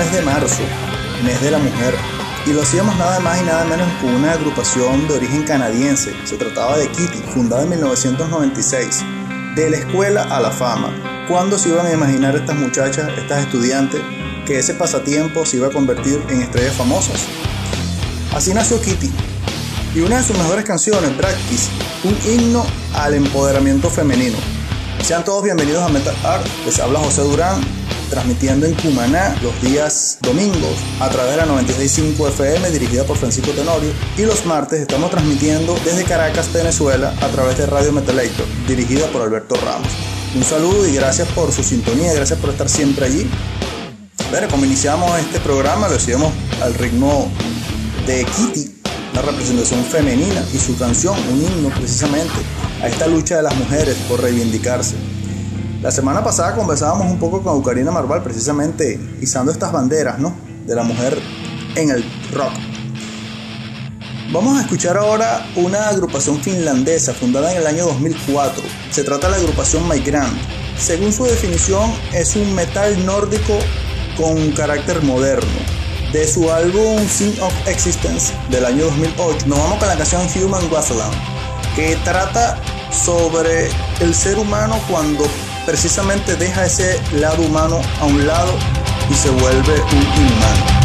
mes de marzo, mes de la mujer. Y lo hacíamos nada más y nada menos con una agrupación de origen canadiense. Se trataba de Kitty, fundada en 1996. De la escuela a la fama. ¿Cuándo se iban a imaginar estas muchachas, estas estudiantes, que ese pasatiempo se iba a convertir en estrellas famosas? Así nació Kitty. Y una de sus mejores canciones, Practice, un himno al empoderamiento femenino. Sean todos bienvenidos a Metal Art. Les habla José Durán, transmitiendo en Cumaná los días domingos a través de la 96.5 FM dirigida por Francisco Tenorio y los martes estamos transmitiendo desde Caracas, Venezuela a través de Radio Metalator dirigida por Alberto Ramos. Un saludo y gracias por su sintonía, gracias por estar siempre allí. Bueno, como iniciamos este programa lo hacíamos al ritmo de Kitty, la representación femenina y su canción, un himno precisamente a esta lucha de las mujeres por reivindicarse. La semana pasada conversábamos un poco con Eucarina Marval, precisamente izando estas banderas, ¿no? De la mujer en el rock. Vamos a escuchar ahora una agrupación finlandesa fundada en el año 2004. Se trata de la agrupación Migrant. Según su definición, es un metal nórdico con carácter moderno. De su álbum Sin of Existence del año 2008, nos vamos con la canción Human Wasteland, que trata sobre el ser humano cuando precisamente deja ese lado humano a un lado y se vuelve un inhumano.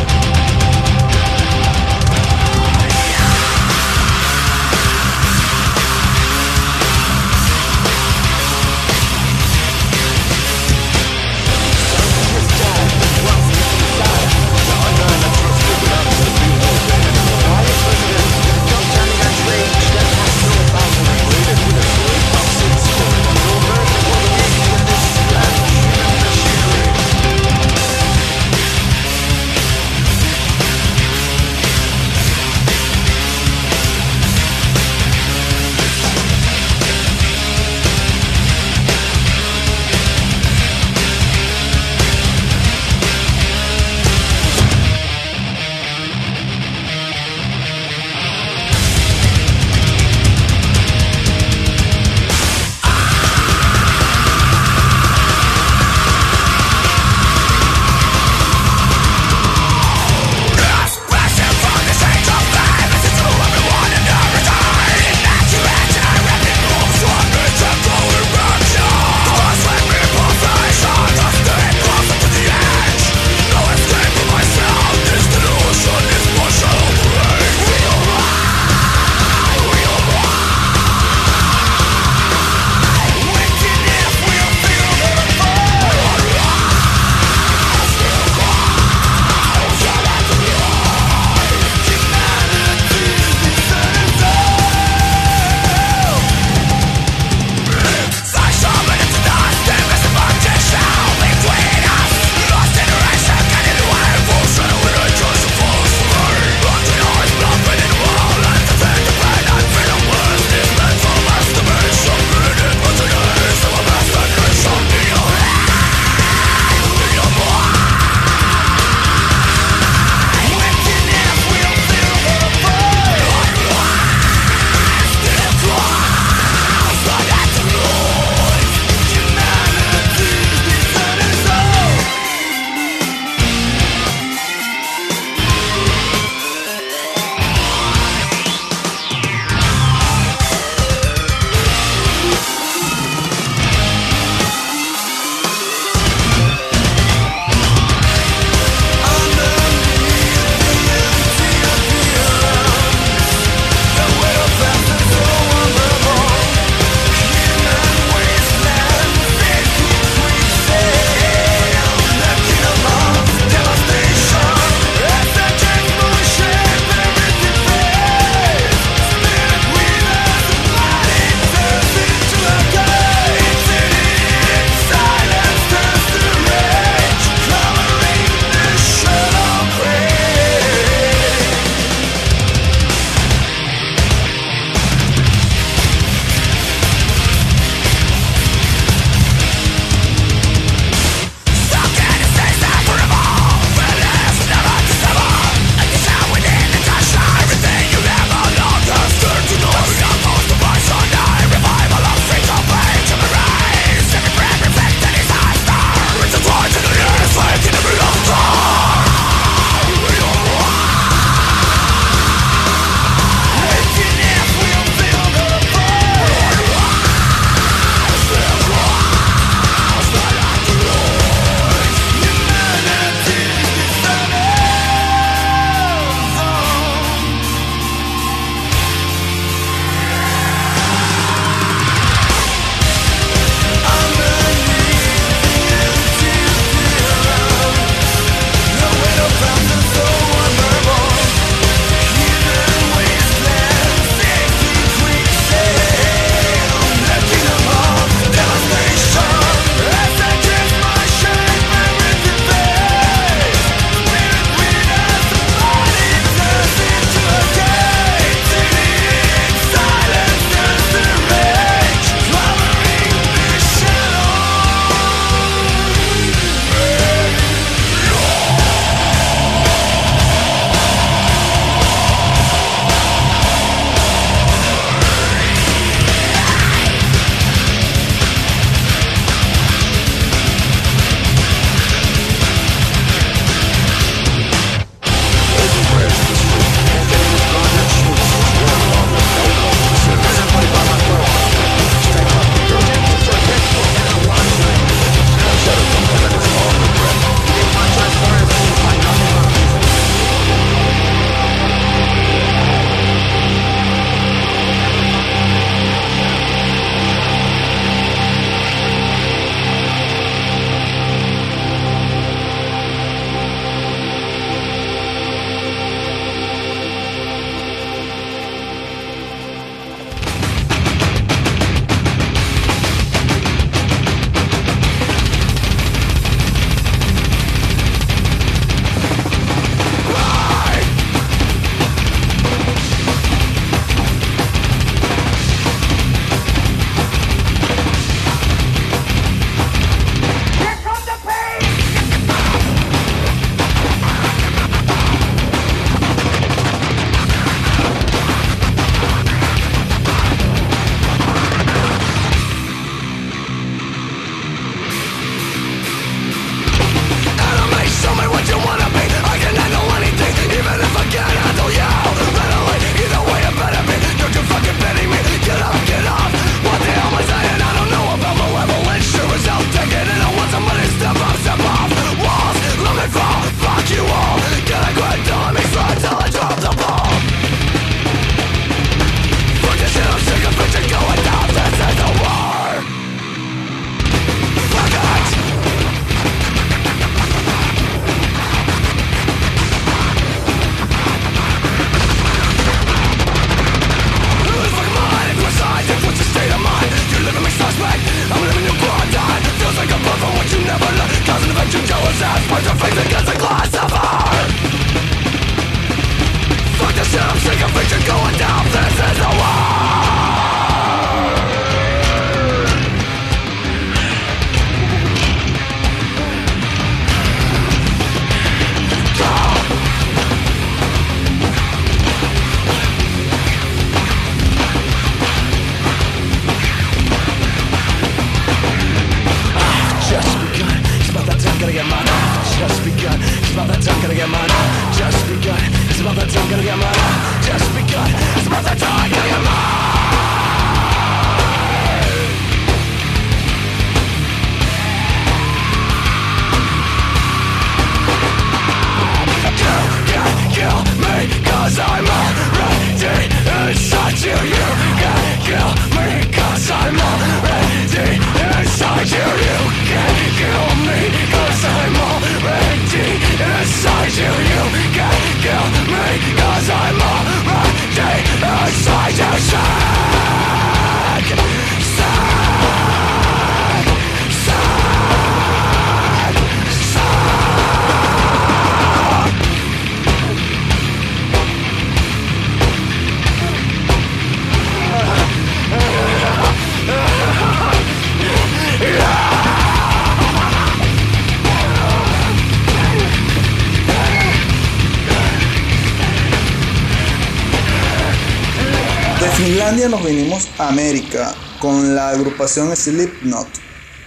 Nos vinimos a América con la agrupación Slipknot.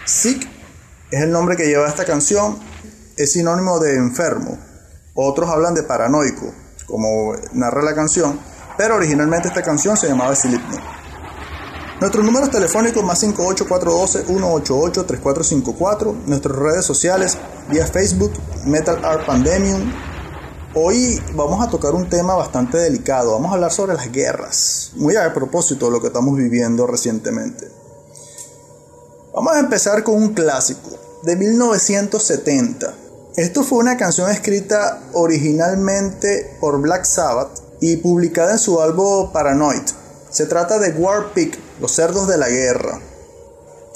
Sick es el nombre que lleva esta canción, es sinónimo de enfermo. Otros hablan de paranoico, como narra la canción, pero originalmente esta canción se llamaba Slipknot. Nuestros números telefónicos más 58412-188-3454, nuestras redes sociales vía Facebook, Metal Art Pandemium. Hoy vamos a tocar un tema bastante delicado, vamos a hablar sobre las guerras, muy a propósito de lo que estamos viviendo recientemente. Vamos a empezar con un clásico de 1970. Esto fue una canción escrita originalmente por Black Sabbath y publicada en su álbum Paranoid. Se trata de War Pig, los cerdos de la guerra.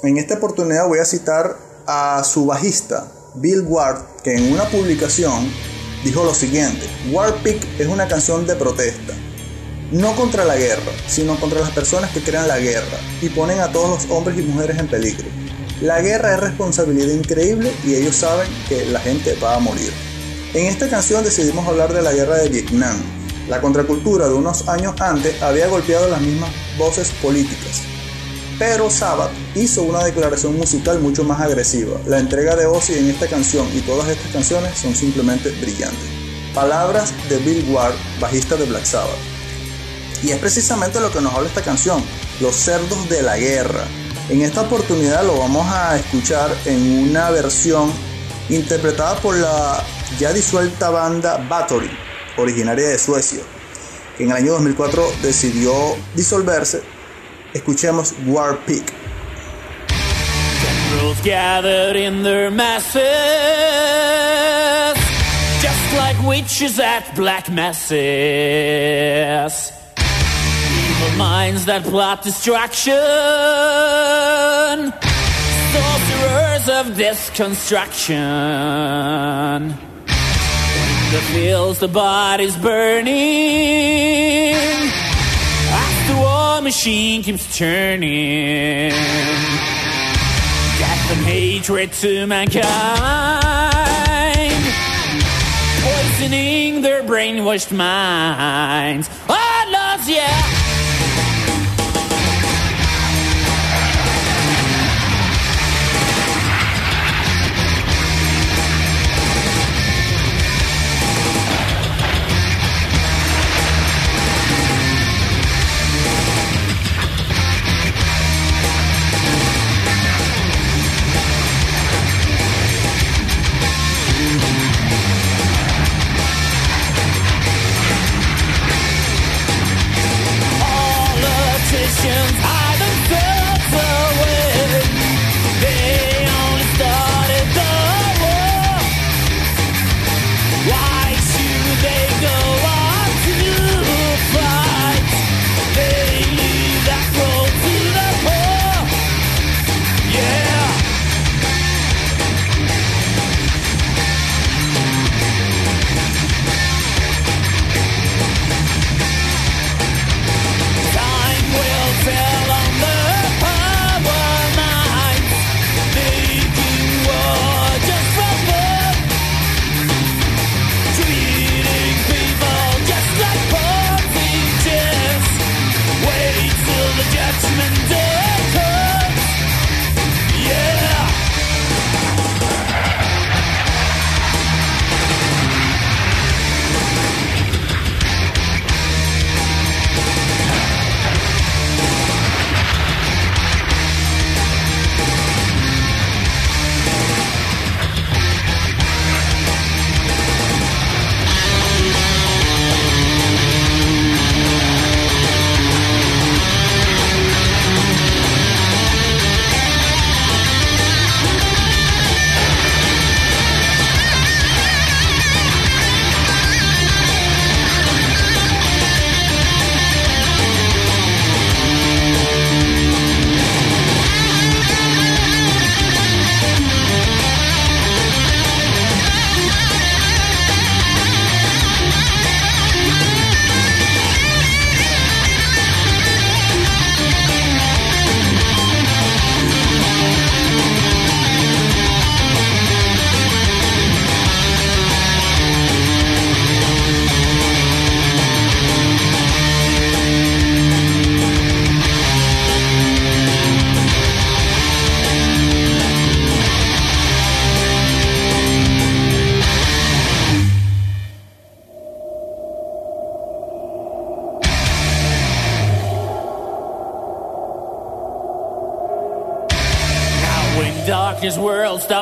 En esta oportunidad voy a citar a su bajista, Bill Ward, que en una publicación dijo lo siguiente, War Pig es una canción de protesta, no contra la guerra, sino contra las personas que crean la guerra y ponen a todos los hombres y mujeres en peligro. La guerra es responsabilidad increíble y ellos saben que la gente va a morir. En esta canción decidimos hablar de la guerra de Vietnam, la contracultura de unos años antes había golpeado las mismas voces políticas. Pero Sabbath hizo una declaración musical mucho más agresiva. La entrega de Ozzy en esta canción y todas estas canciones son simplemente brillantes. Palabras de Bill Ward, bajista de Black Sabbath. Y es precisamente lo que nos habla esta canción, los cerdos de la guerra. En esta oportunidad lo vamos a escuchar en una versión interpretada por la ya disuelta banda Battery originaria de Suecia, que en el año 2004 decidió disolverse. Escuchemos War Pig. Generals gathered in their masses, just like witches at black masses. Evil minds that plot destruction, sorcerers of construction the fields, the body's burning. Machine keeps turning. Death and hatred to mankind. Poisoning their brainwashed minds. Oh, Lord, yeah.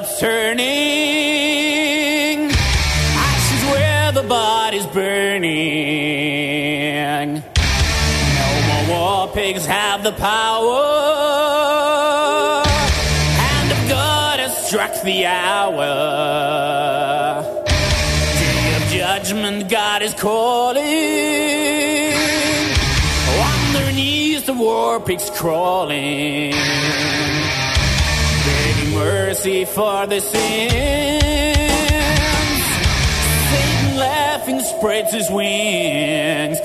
Stops turning, ashes where the body's burning. No more war pigs have the power. Hand of God has struck the hour. Day of judgment, God is calling. On their knees, the war pigs crawling mercy for the sins. Satan laughing spreads his wings.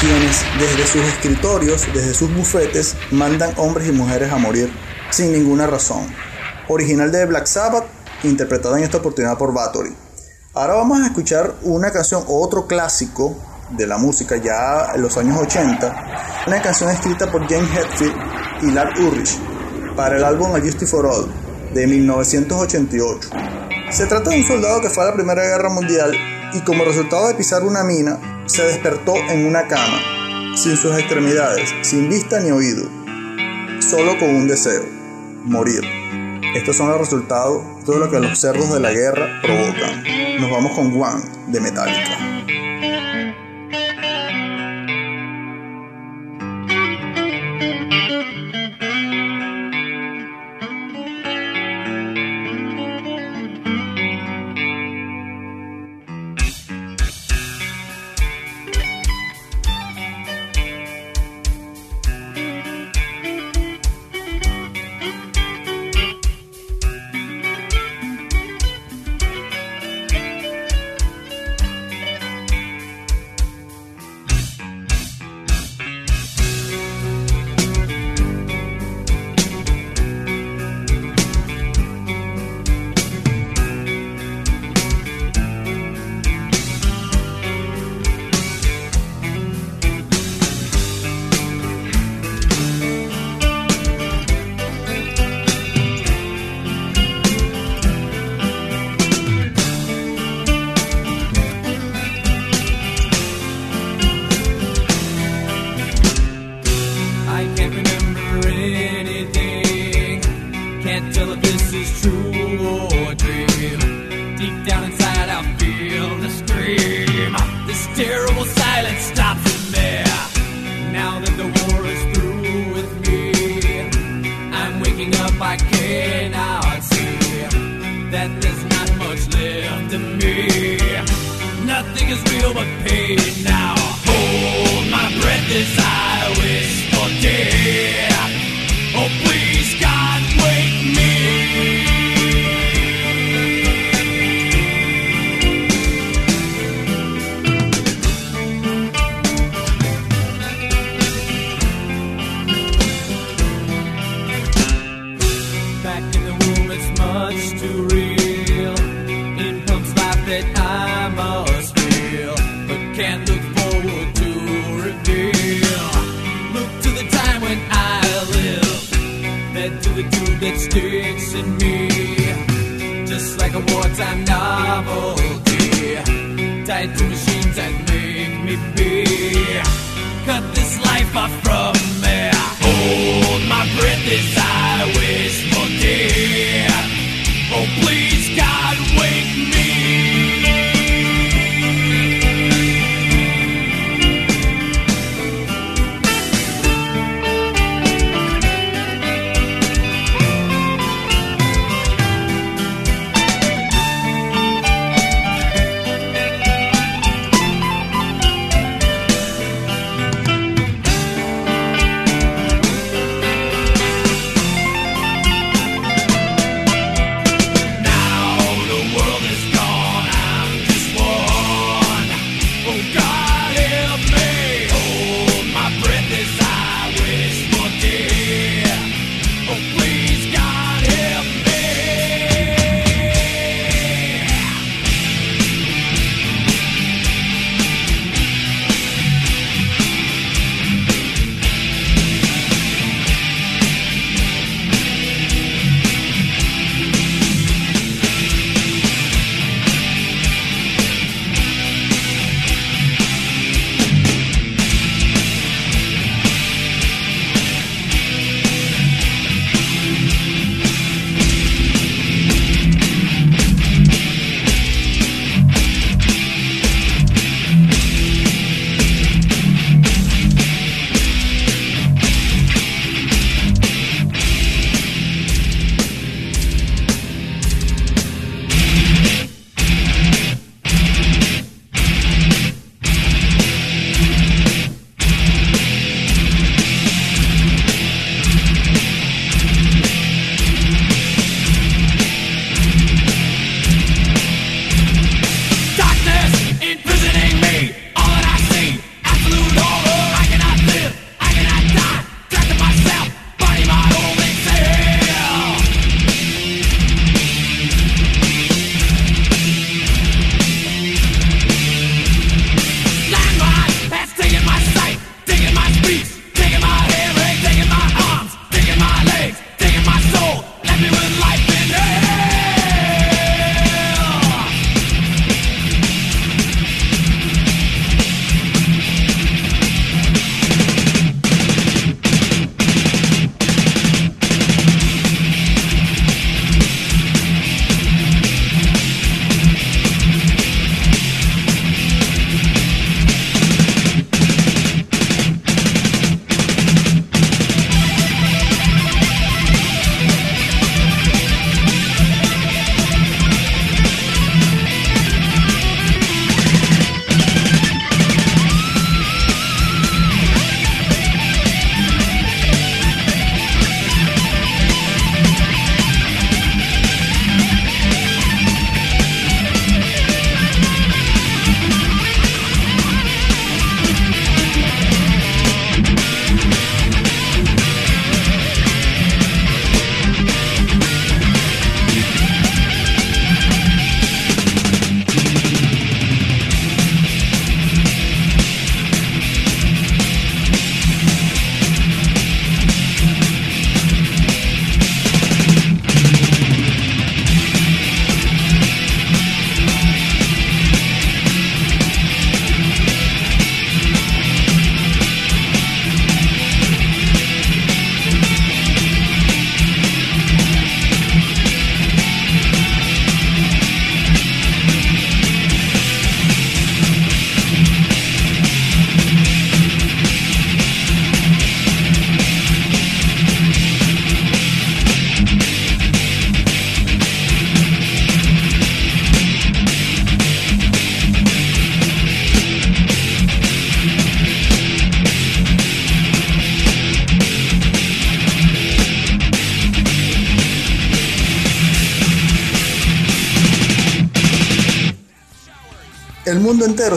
Quienes desde sus escritorios, desde sus bufetes, mandan hombres y mujeres a morir sin ninguna razón. Original de Black Sabbath, interpretada en esta oportunidad por Bathory. Ahora vamos a escuchar una canción, otro clásico de la música ya en los años 80, una canción escrita por James Hetfield y Lark Ulrich para el álbum A Justice for All de 1988. Se trata de un soldado que fue a la Primera Guerra Mundial y como resultado de pisar una mina, se despertó en una cama, sin sus extremidades, sin vista ni oído, solo con un deseo, morir. Estos son los resultados de lo que los cerdos de la guerra provocan. Nos vamos con One de Metallica. head to the dude that sticks in me. Just like a wartime novelty, tied to machines that make me be. Cut this life off.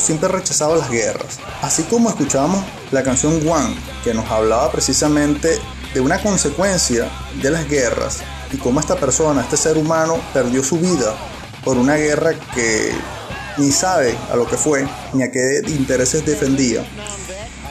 Siempre ha rechazado las guerras. Así como escuchábamos la canción One, que nos hablaba precisamente de una consecuencia de las guerras y cómo esta persona, este ser humano, perdió su vida por una guerra que ni sabe a lo que fue ni a qué intereses defendía.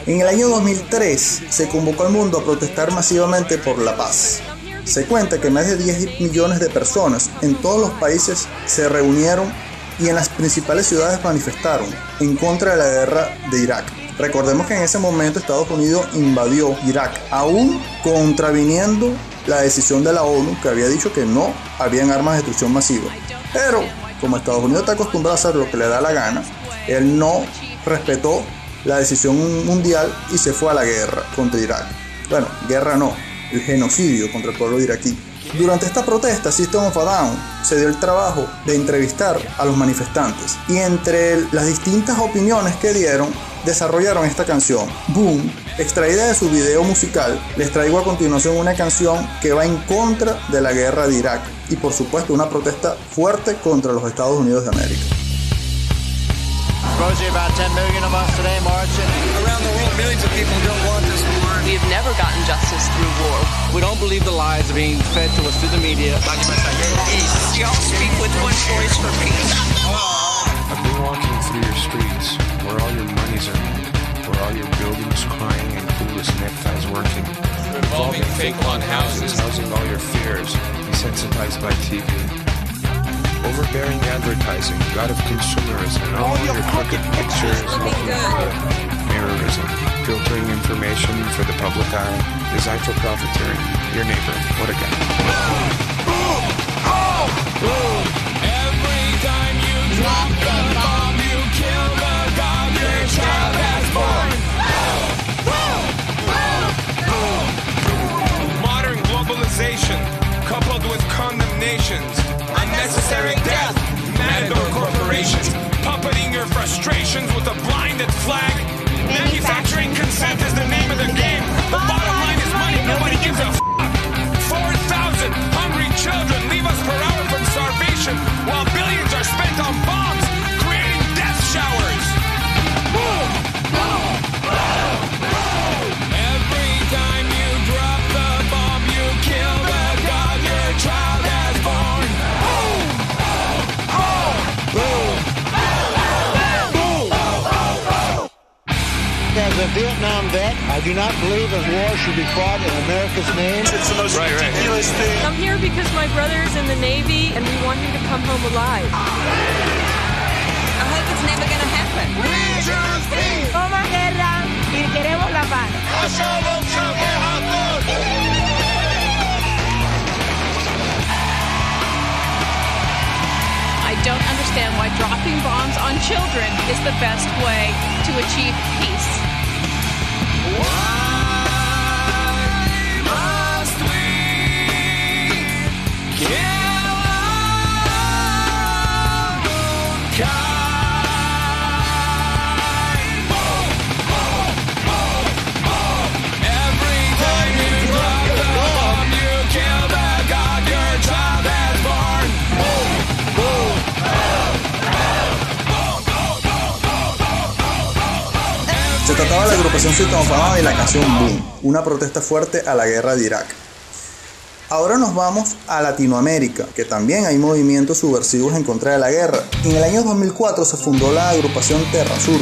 En el año 2003 se convocó al mundo a protestar masivamente por la paz. Se cuenta que más de 10 millones de personas en todos los países se reunieron y en las principales ciudades manifestaron en contra de la guerra de Irak. Recordemos que en ese momento Estados Unidos invadió Irak, aún contraviniendo la decisión de la ONU que había dicho que no habían armas de destrucción masiva. Pero como Estados Unidos está acostumbrado a hacer lo que le da la gana, él no respetó la decisión mundial y se fue a la guerra contra Irak. Bueno, guerra no, el genocidio contra el pueblo iraquí. Durante esta protesta, System of a Down se dio el trabajo de entrevistar a los manifestantes y entre las distintas opiniones que dieron, desarrollaron esta canción, Boom, extraída de su video musical. Les traigo a continuación una canción que va en contra de la guerra de Irak y por supuesto una protesta fuerte contra los Estados Unidos de América. Rosie, about 10 million of us today marching. Around the world, millions of people don't want. We have never gotten justice through war. We don't believe the lies being fed to us through the media. Peace. Y'all speak with one voice for peace. I've been walking through your streets, where all your money's earned, where all your buildings crying and clueless neckties working. Revolving fake lawn houses. Housing all your fears, desensitized by TV. Overbearing advertising, god of consumerism, and all your crooked pictures looking good. Mirrorism, filtering information for the public eye, designed profiteering. Your neighbor, what a guy. Every time you drop the bomb, you kill the god your child has born. Modern globalization, coupled with condemnations, unnecessary death, matador corporations, puppeting your frustrations with a believe that war should be fought in America's name. It's the most ridiculous thing. I'm here because my brother's in the Navy and we want him to come home alive. I hope it's never gonna happen. We choose peace. Toma guerra y queremos la paz. I don't understand why dropping bombs on children is the best way to achieve peace. Trataba de la agrupación Down y la canción Boom, una protesta fuerte a la guerra de Irak. Ahora nos vamos a Latinoamérica, que también hay movimientos subversivos en contra de la guerra. En el año 2004 se fundó la agrupación Terra Sur,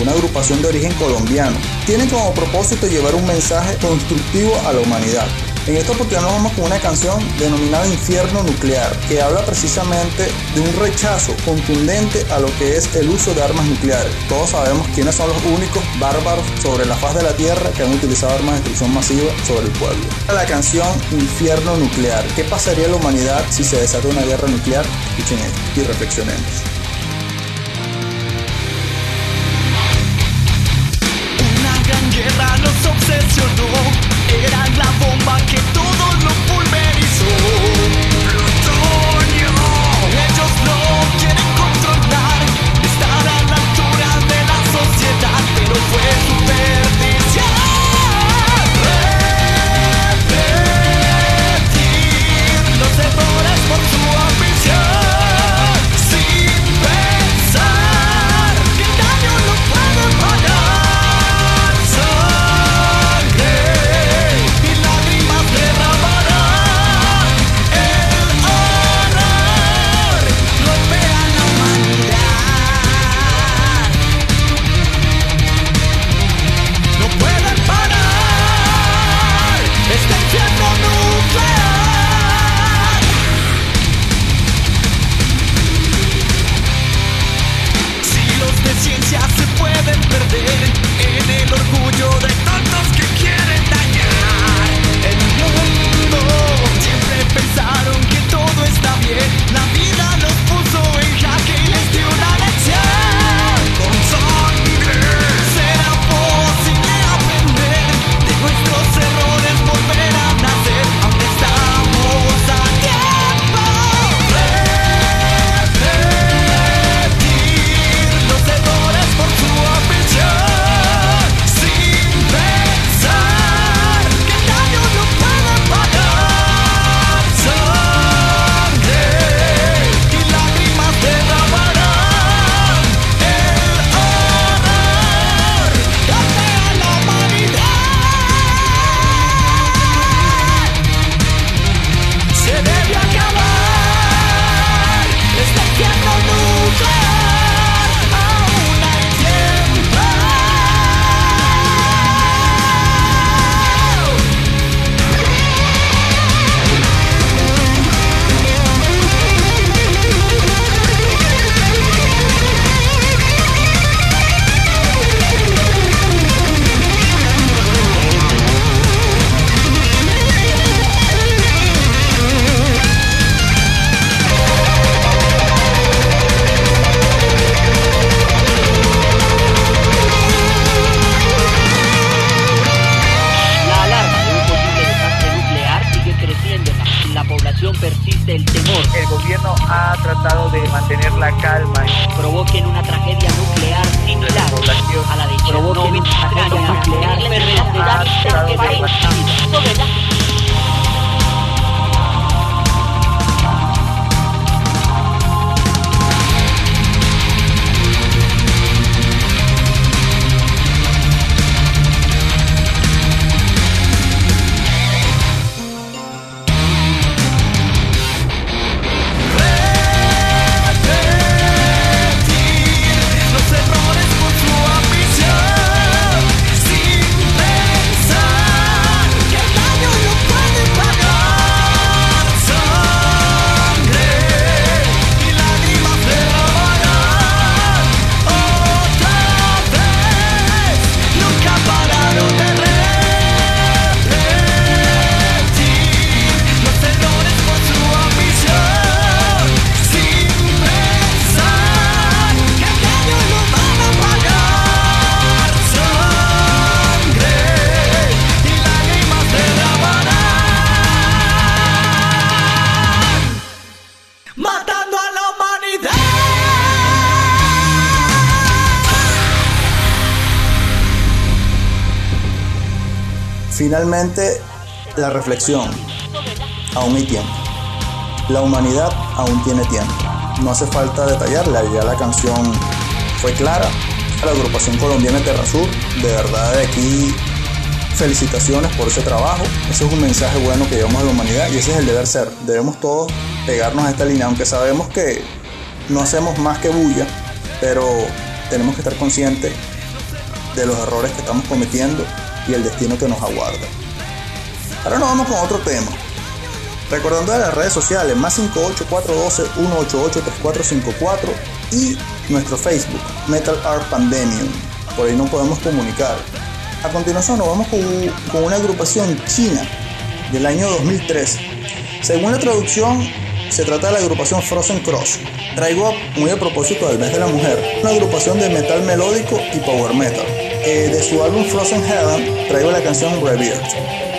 una agrupación de origen colombiano. Tiene como propósito llevar un mensaje constructivo a la humanidad. En esta oportunidad nos vamos con una canción denominada Infierno Nuclear, que habla precisamente de un rechazo contundente a lo que es el uso de armas nucleares. Todos sabemos quiénes son los únicos bárbaros sobre la faz de la Tierra que han utilizado armas de destrucción masiva sobre el pueblo. La canción Infierno Nuclear. ¿Qué pasaría a la humanidad si se desata una guerra nuclear? Escuchen esto y reflexionemos. La Finalmente, la reflexión. Aún hay tiempo. La humanidad aún tiene tiempo. No hace falta detallarla, ya la canción fue clara. A la agrupación colombiana Terra Sur, de verdad de aquí felicitaciones por ese trabajo. Ese es un mensaje bueno que llevamos a la humanidad y ese es el deber ser. Debemos todos pegarnos a esta línea, aunque sabemos que no hacemos más que bulla, pero tenemos que estar conscientes de los errores que estamos cometiendo y el destino que nos aguarda. Ahora nos vamos con otro tema. Recordando de las redes sociales, más 58412-188-3454 y nuestro Facebook, Metal Art Pandemium. Por ahí nos podemos comunicar. A continuación nos vamos con, con una agrupación china del año 2003. Según la traducción, se trata de la agrupación Frozen Cross. Traigo muy a propósito del mes de la mujer, una agrupación de metal melódico y power metal. Eh, de su álbum Frozen Heaven traigo la canción Rebirth.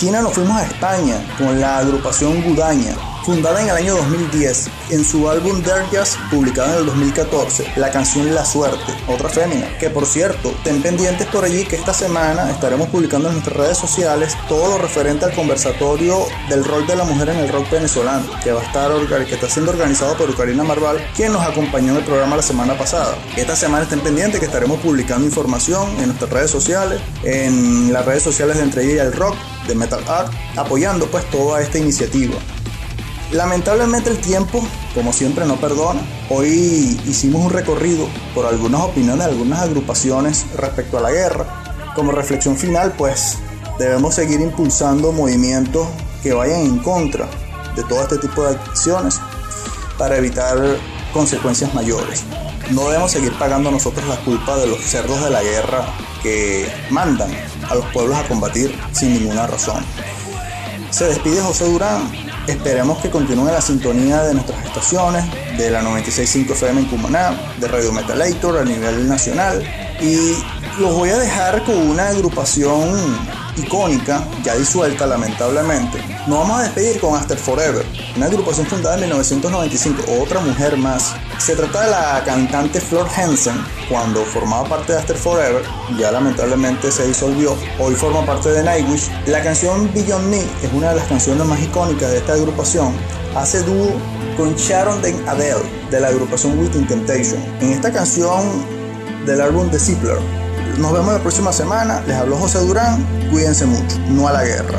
China nos fuimos a España con la agrupación Gudaña, fundada en el año 2010. En su álbum Jazz, publicado en el 2014, la canción La Suerte, otra fémina. Que por cierto, ten pendientes por allí que esta semana estaremos publicando en nuestras redes sociales todo lo referente al conversatorio del rol de la mujer en el rock venezolano, que va a estar que está siendo organizado por Karina Marval, quien nos acompañó en el programa la semana pasada. Esta semana estén pendientes que estaremos publicando información en nuestras redes sociales, en las redes sociales de Entre ella y el Rock, Metal Art, apoyando pues toda esta iniciativa. Lamentablemente el tiempo, como siempre, no perdona. Hoy hicimos un recorrido por algunas opiniones de algunas agrupaciones respecto a la guerra. Como reflexión final, pues debemos seguir impulsando movimientos que vayan en contra de todo este tipo de acciones para evitar consecuencias mayores. No debemos seguir pagando nosotros la culpa de los cerdos de la guerra que mandan a los pueblos a combatir sin ninguna razón. Se despide José Durán. Esperemos que continúe la sintonía de nuestras estaciones, de la 96.5 FM en Cumaná, de Radio Metalator a nivel nacional. Y los voy a dejar con una agrupación icónica, ya disuelta lamentablemente. Nos vamos a despedir con After Forever, una agrupación fundada en 1995, otra mujer más. Se trata de la cantante Flor Hansen, cuando formaba parte de After Forever, ya lamentablemente se disolvió, hoy forma parte de Nightwish. La canción Beyond Me es una de las canciones más icónicas de esta agrupación. Hace dúo con Sharon Den Adele de la agrupación Within Temptation. En esta canción del álbum The Zippler nos vemos la próxima semana. Les habló José Durán. Cuídense mucho. No a la guerra.